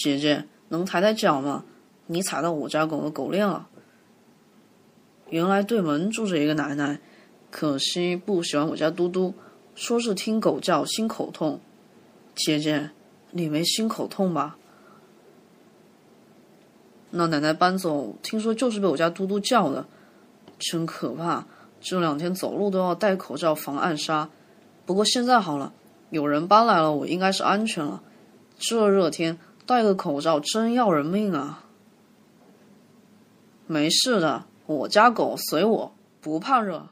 姐姐，能抬抬脚吗？你踩到我家狗的狗链了。原来对门住着一个奶奶，可惜不喜欢我家嘟嘟，说是听狗叫心口痛。姐姐，你没心口痛吧？那奶奶搬走，听说就是被我家嘟嘟叫的，真可怕。这两天走路都要戴口罩防暗杀。不过现在好了，有人搬来了，我应该是安全了。这热天戴个口罩真要人命啊！没事的，我家狗随我，不怕热。